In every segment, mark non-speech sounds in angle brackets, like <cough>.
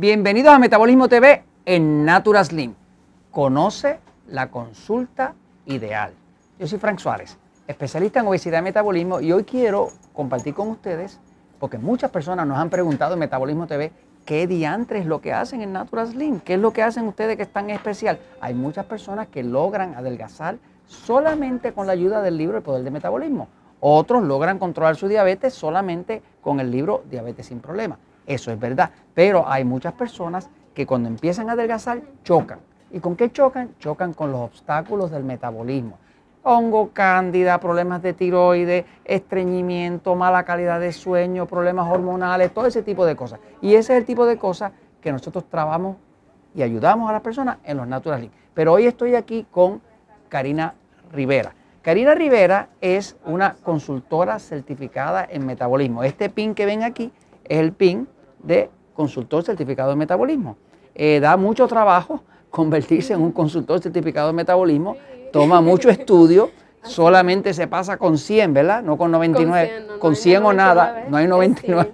Bienvenidos a Metabolismo TV en Natura Slim. Conoce la consulta ideal. Yo soy Frank Suárez, especialista en obesidad y metabolismo y hoy quiero compartir con ustedes, porque muchas personas nos han preguntado en Metabolismo TV qué diantres es lo que hacen en Natura Slim, qué es lo que hacen ustedes que es tan especial. Hay muchas personas que logran adelgazar solamente con la ayuda del libro El Poder del Metabolismo. Otros logran controlar su diabetes solamente con el libro Diabetes sin Problemas. Eso es verdad. Pero hay muchas personas que cuando empiezan a adelgazar chocan. ¿Y con qué chocan? Chocan con los obstáculos del metabolismo. Hongo, cándida, problemas de tiroides, estreñimiento, mala calidad de sueño, problemas hormonales, todo ese tipo de cosas. Y ese es el tipo de cosas que nosotros trabajamos y ayudamos a las personas en los Natural League. Pero hoy estoy aquí con Karina Rivera. Karina Rivera es una consultora certificada en metabolismo. Este pin que ven aquí es el pin de consultor certificado en metabolismo. Eh, da mucho trabajo convertirse en un consultor certificado en metabolismo, toma mucho estudio, <laughs> solamente se pasa con 100, ¿verdad? No con 99, con 100, o nada, no hay 99.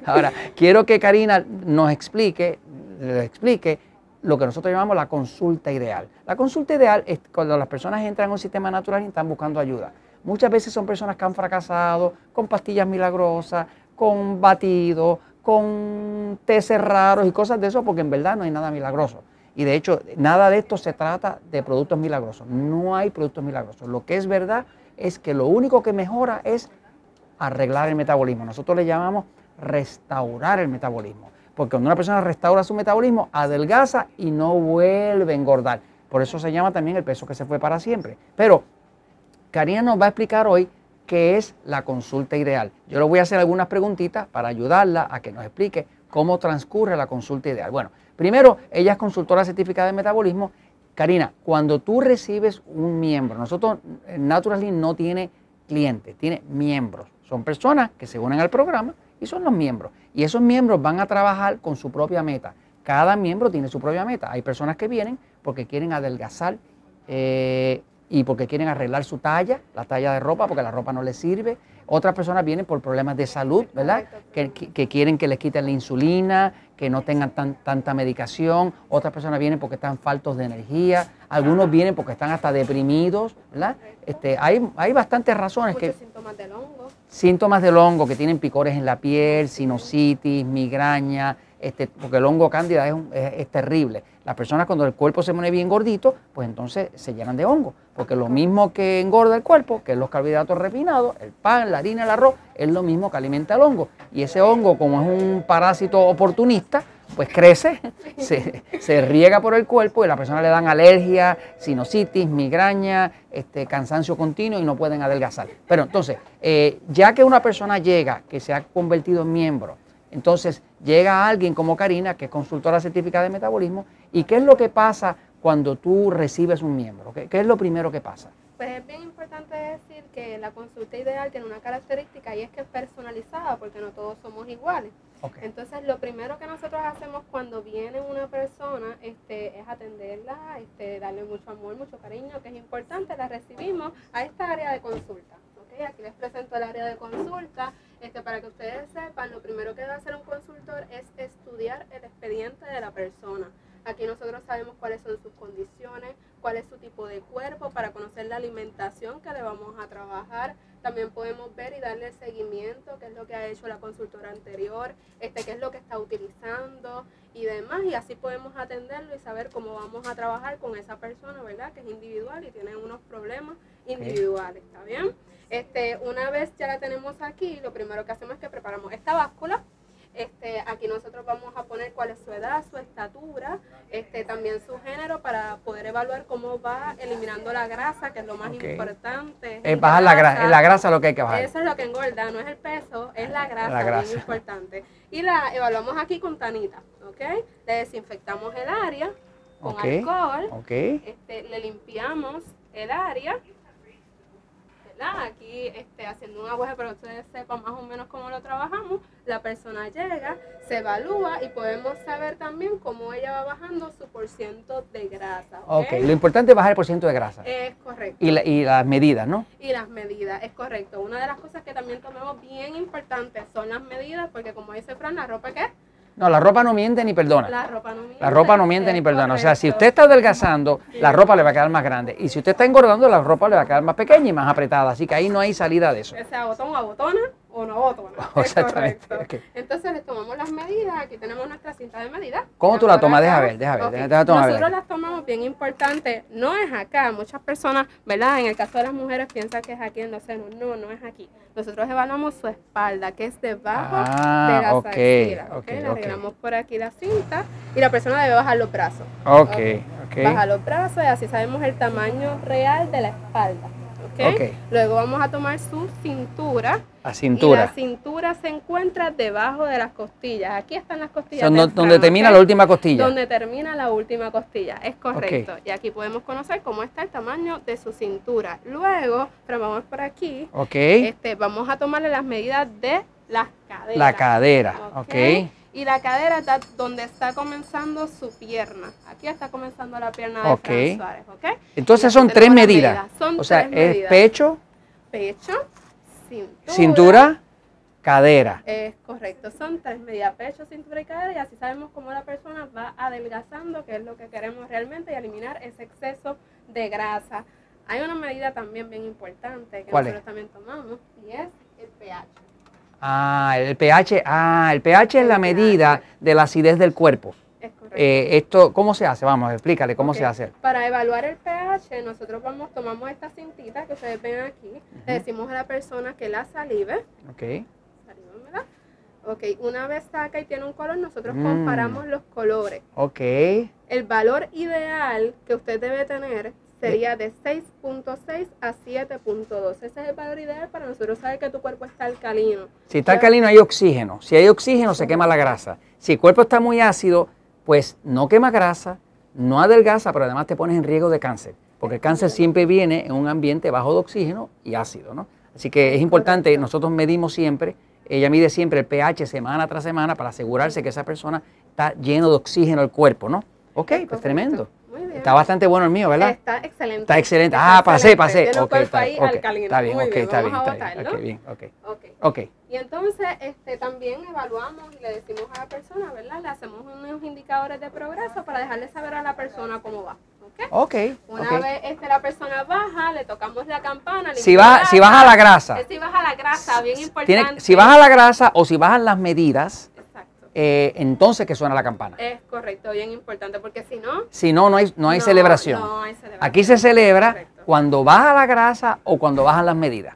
<laughs> Ahora, quiero que Karina nos explique, explique lo que nosotros llamamos la consulta ideal. La consulta ideal es cuando las personas entran a un sistema natural y están buscando ayuda. Muchas veces son personas que han fracasado con pastillas milagrosas, con batidos, con teces raros y cosas de eso, porque en verdad no hay nada milagroso. Y de hecho, nada de esto se trata de productos milagrosos. No hay productos milagrosos. Lo que es verdad es que lo único que mejora es arreglar el metabolismo. Nosotros le llamamos restaurar el metabolismo. Porque cuando una persona restaura su metabolismo, adelgaza y no vuelve a engordar. Por eso se llama también el peso que se fue para siempre. Pero Karina nos va a explicar hoy qué es la consulta ideal. Yo le voy a hacer algunas preguntitas para ayudarla a que nos explique cómo transcurre la consulta ideal. Bueno, primero, ella es consultora certificada de metabolismo. Karina, cuando tú recibes un miembro, nosotros Naturally no tiene clientes, tiene miembros. Son personas que se unen al programa y son los miembros. Y esos miembros van a trabajar con su propia meta. Cada miembro tiene su propia meta. Hay personas que vienen porque quieren adelgazar eh, y porque quieren arreglar su talla, la talla de ropa, porque la ropa no les sirve. Otras personas vienen por problemas de salud, ¿verdad? Que, quieren que les quiten la insulina, que no tengan tanta medicación. Otras personas vienen porque están faltos de energía. Algunos vienen porque están hasta deprimidos, ¿verdad? Este, hay, hay bastantes razones que... síntomas del hongo. Síntomas del hongo, que tienen picores en la piel, sinusitis, migraña, este, porque el hongo cándida es, terrible. Las personas cuando el cuerpo se pone bien gordito, pues entonces se llenan de hongo, porque lo mismo que engorda el cuerpo, que es los carbohidratos refinados, el pan, la harina, el arroz, es lo mismo que alimenta el hongo. Y ese hongo, como es un parásito oportunista, pues crece, <laughs> se, riega por el cuerpo y a la persona le dan alergia, sinusitis, migraña, este, cansancio continuo y no pueden adelgazar. Pero entonces, eh, ya que una persona llega, que se ha convertido en miembro, entonces llega alguien como Karina, que es consultora certificada de metabolismo, y ¿qué es lo que pasa cuando tú recibes un miembro? ¿Qué, es lo primero que pasa? Pues es bien importante decir que la consulta ideal tiene una característica y es que es personalizada porque no todos somos iguales. Entonces lo primero que nosotros hacemos cuando viene una persona este, es atenderla, este, darle mucho amor, mucho cariño, que es importante, la recibimos a esta área de consulta. Aquí les presento el área de consulta. Este, para que ustedes sepan, lo primero que debe hacer un consultor es estudiar el expediente de la persona. Aquí nosotros sabemos cuáles son sus condiciones, cuál es su tipo de cuerpo, para conocer la alimentación que le vamos a trabajar. También podemos ver y darle seguimiento, qué es lo que ha hecho la consultora anterior, este, qué es lo que está utilizando y demás. Y así podemos atenderlo y saber cómo vamos a trabajar con esa persona, ¿verdad? Que es individual y tiene unos problemas individuales, ¿está bien? Este, una vez ya la tenemos aquí, lo primero que hacemos es que preparamos esta báscula. Este, aquí nosotros vamos a poner cuál es su edad, su estatura, este, también su género para poder evaluar cómo va eliminando la grasa, que es lo más importante. Es bajar la grasa, la grasa lo que hay que bajar. Eso es lo que engorda, no es el peso, es la grasa, muy importante. Y la evaluamos aquí con tanita, ¿ok? Le desinfectamos el área con alcohol, este, le limpiamos el área Aquí este, haciendo un aguaje para que ustedes sepan más o menos cómo lo trabajamos, la persona llega, se evalúa y podemos saber también cómo ella va bajando su porciento de grasa. Ok, lo importante es bajar el porciento de grasa. Es correcto. Y, y las medidas, ¿no? Y las medidas, es correcto. Una de las cosas que también tomemos bien importantes son las medidas, porque como dice Fran, la ropa que No, la ropa no miente ni perdona. La ropa no miente. La ropa no miente ni perdona. O sea, si usted está adelgazando, la ropa le va a quedar más grande. Y si usted está engordando, la ropa le va a quedar más pequeña y más apretada. Así que ahí no hay salida de eso. O sea, botón a botona o no botona. <laughs> Exactamente. Entonces les tomamos las medidas. Aquí tenemos nuestra cinta de medida. ¿Cómo tú la tomas? Deja ver, deja ver. Nosotros las tomamos bien importante. No es acá. Muchas personas, ¿verdad? En el caso de las mujeres piensan que es aquí en los senos. No, no es aquí. Nosotros evaluamos su espalda, que es debajo ah, de la okay, Okay, Le arreglamos por aquí la cinta y la persona debe bajar los brazos. Ok, ok. Baja los brazos y así sabemos el tamaño real de la espalda. Luego vamos a tomar su cintura. La cintura. Y la cintura se encuentra debajo de las costillas. Aquí están las costillas. donde termina la última costilla. Donde termina la última costilla, es correcto. Y aquí podemos conocer cómo está el tamaño de su cintura. Luego, pero vamos por aquí. Ok. Este, vamos a tomarle las medidas de las caderas. La cadera, ok y la cadera está donde está comenzando su pierna. Aquí está comenzando la pierna de okay. Suárez, Entonces son tres medidas. o sea, es pecho, pecho, cintura, cintura, cadera. Es correcto, son tres medidas, pecho, cintura y cadera, y así sabemos cómo la persona va adelgazando, que es lo que queremos realmente, y eliminar ese exceso de grasa. Hay una medida también bien importante que nosotros también tomamos. Ah, el pH, ah, el pH es la medida de la acidez del cuerpo. Es correcto. Eh, esto, ¿Cómo se hace? Vamos, explícale cómo se hace. Para evaluar el pH, nosotros vamos, tomamos esta cintita que ustedes ven aquí, le decimos a la persona que la salive. Ok. Ok, una vez saca y tiene un color, nosotros mm. comparamos los colores. Ok. El valor ideal que usted debe tener sería de 6.6 a 7.2. Ese es el valor ideal para nosotros saber que tu cuerpo está alcalino. Si está alcalino hay oxígeno. Si hay oxígeno se quema la grasa. Si el cuerpo está muy ácido, pues no quema grasa, no adelgaza, pero además te pones en riesgo de cáncer. Porque el cáncer siempre viene en un ambiente bajo de oxígeno y ácido, ¿no? Así que es importante, nosotros medimos siempre, ella mide siempre el pH semana tras semana para asegurarse que esa persona está lleno de oxígeno el cuerpo, ¿no? Ok, pues tremendo. Está bastante bueno el mío, ¿verdad? Está excelente. Está excelente. ah, pasé, pasé. Ok, está, ahí alcalino. está bien, ok, está bien. Está bien. Ok, bien, ok. Y entonces este, también evaluamos y le decimos a la persona, ¿verdad? Le hacemos unos indicadores de progreso para dejarle saber a la persona cómo va. Ok. Una vez este, la persona baja, le tocamos la campana. Si, baja, si baja la grasa. Si baja la grasa, bien importante. si baja la grasa o si bajan las medidas, eh, entonces que suena la campana. Es correcto, bien importante, porque si no... Si no, no hay, no hay, celebración. Aquí se celebra cuando baja la grasa o cuando bajan las medidas.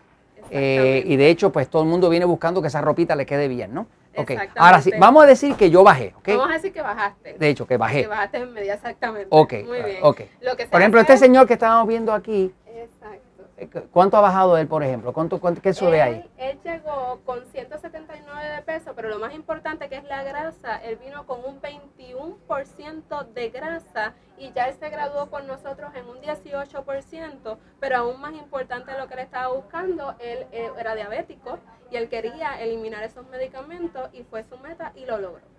Eh, y de hecho, pues todo el mundo viene buscando que esa ropita le quede bien, ¿no? Okay. Ahora sí, vamos a decir que yo bajé, ¿ok? Vamos a decir que bajaste. De hecho, que bajé. Que bajaste en medida exactamente. Ok, Muy bien. okay. Por ejemplo, este señor que estábamos viendo aquí, ¿Cuánto ha bajado él, por ejemplo? ¿Cuánto, qué sube ahí? Él llegó con 179 de peso, pero lo más importante que es la grasa, él vino con un 21% de grasa y ya él se graduó con nosotros en un 18%, pero aún más importante lo que él estaba buscando, él eh, era diabético y él quería eliminar esos medicamentos y fue su meta y lo logró.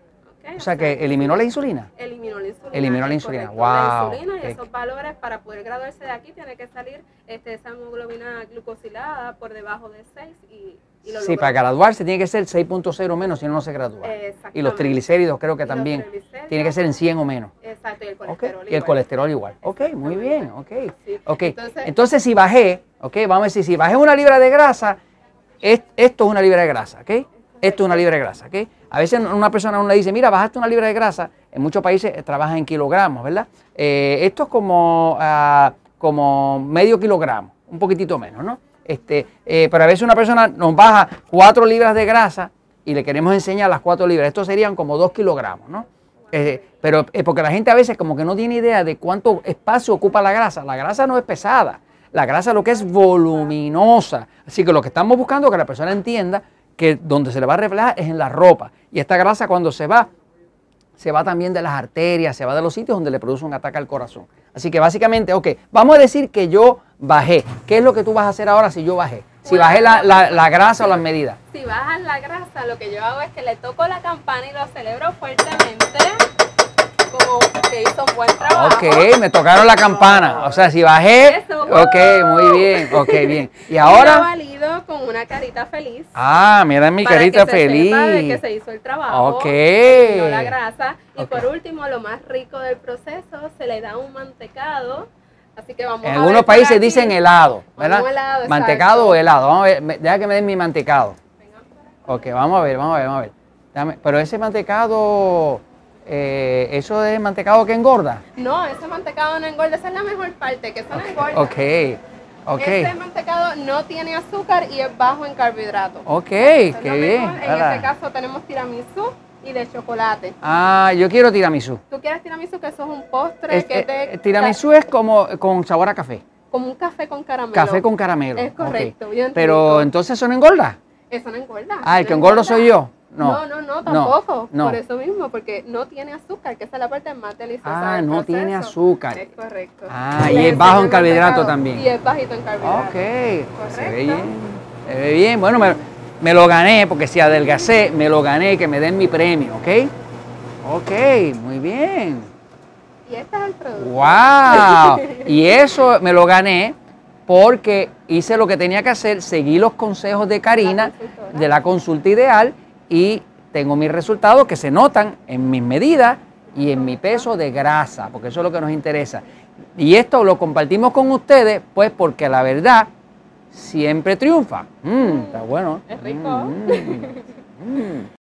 O sea, que eliminó la insulina. Eliminó la insulina. Eliminó la insulina. Wow. La insulina y esos valores para poder graduarse de aquí tiene que salir este, esa hemoglobina glucosilada por debajo de 6 y, Sí, para graduarse tiene que ser 6.0 o menos, si no, no se gradúa. Y los triglicéridos creo que también tiene que ser en 100 o menos. Exacto, y el colesterol igual. Y el colesterol igual. Ok, muy bien, ok. okay. Entonces, si bajé, ok, vamos a decir, si bajé una libra de grasa, esto es una libra de grasa, ok. Esto es una libra de grasa, ¿ok? A veces una persona uno le dice, mira, bajaste una libra de grasa. En muchos países trabajan en kilogramos, ¿verdad? Eh, esto es como, ah, como medio kilogramo, un poquitito menos, ¿no? Este, eh, pero a veces una persona nos baja cuatro libras de grasa y le queremos enseñar las cuatro libras. Esto serían como dos kilogramos, ¿no? Eh, pero porque la gente a veces como que no tiene idea de cuánto espacio ocupa la grasa. La grasa no es pesada. La grasa lo que es voluminosa. Así que lo que estamos buscando es que la persona entienda que donde se le va a reflejar es en la ropa. Y esta grasa cuando se va, se va también de las arterias, se va de los sitios donde le produce un ataque al corazón. Así que básicamente, ok, vamos a decir que yo bajé. ¿Qué es lo que tú vas a hacer ahora si yo bajé? Si bajé la, la, grasa o las medidas. Si bajas la grasa, lo que yo hago es que le toco la campana y lo celebro fuertemente como que hizo un buen trabajo. Ok, me tocaron la campana. O sea, si bajé. ok, muy bien, ok, bien. Y ahora. Con una carita feliz. Ah, mira mi para carita que se feliz. sepa de que se hizo el trabajo. Ok. No la grasa. Y por último, lo más rico del proceso, se le da un mantecado. Así que vamos En a algunos países aquí. dicen helado, ¿verdad? Helado, mantecado o helado. Vamos a ver, deja que me den mi mantecado. Ok, vamos a ver, vamos a ver, vamos a ver. Dame- pero ese mantecado, eh, eso es mantecado que engorda. No, ese mantecado no engorda. Esa es la mejor parte, que eso no engorda. Ok, ok. Este mantecado no tiene azúcar y es bajo en carbohidratos. Ok, Es qué bien. En Ahora- este caso tenemos tiramisú y de chocolate. Ah, yo quiero tiramisú. ¿Tú quieres tiramisú? Que eso es un postre Es- que eh, te... eh, tiramisú es como con sabor a café. Como un café con caramelo. Café con caramelo. Es correcto, bien Pero rico. entonces eso no engorda. Eso no engorda. Ah, el no que engordo engorda. soy yo. No, No, no, no, tampoco. no. Por eso mismo, porque no tiene azúcar, que esa es la parte más deliciosa. Ah, del no tiene azúcar. Es correcto. Ah, y es bajo en carbohidrato también. Y es bajito en carbohidrato. Ok, se ve Correcto. bien. Se ve bien. Bueno, me, me lo gané, porque si adelgacé, me lo gané, que me den mi premio, ¿ok? Ok, muy bien. Y este es el producto. ¡Wow! <laughs> Y eso me lo gané porque hice lo que tenía que hacer, seguí los consejos de Karina de la consulta ideal y tengo mis resultados que se notan en mis medidas y en mi peso de grasa, porque eso es lo que nos interesa. Y esto lo compartimos con ustedes, pues porque la verdad siempre triunfa. Mm, está bueno. Es rico. Mm, mm.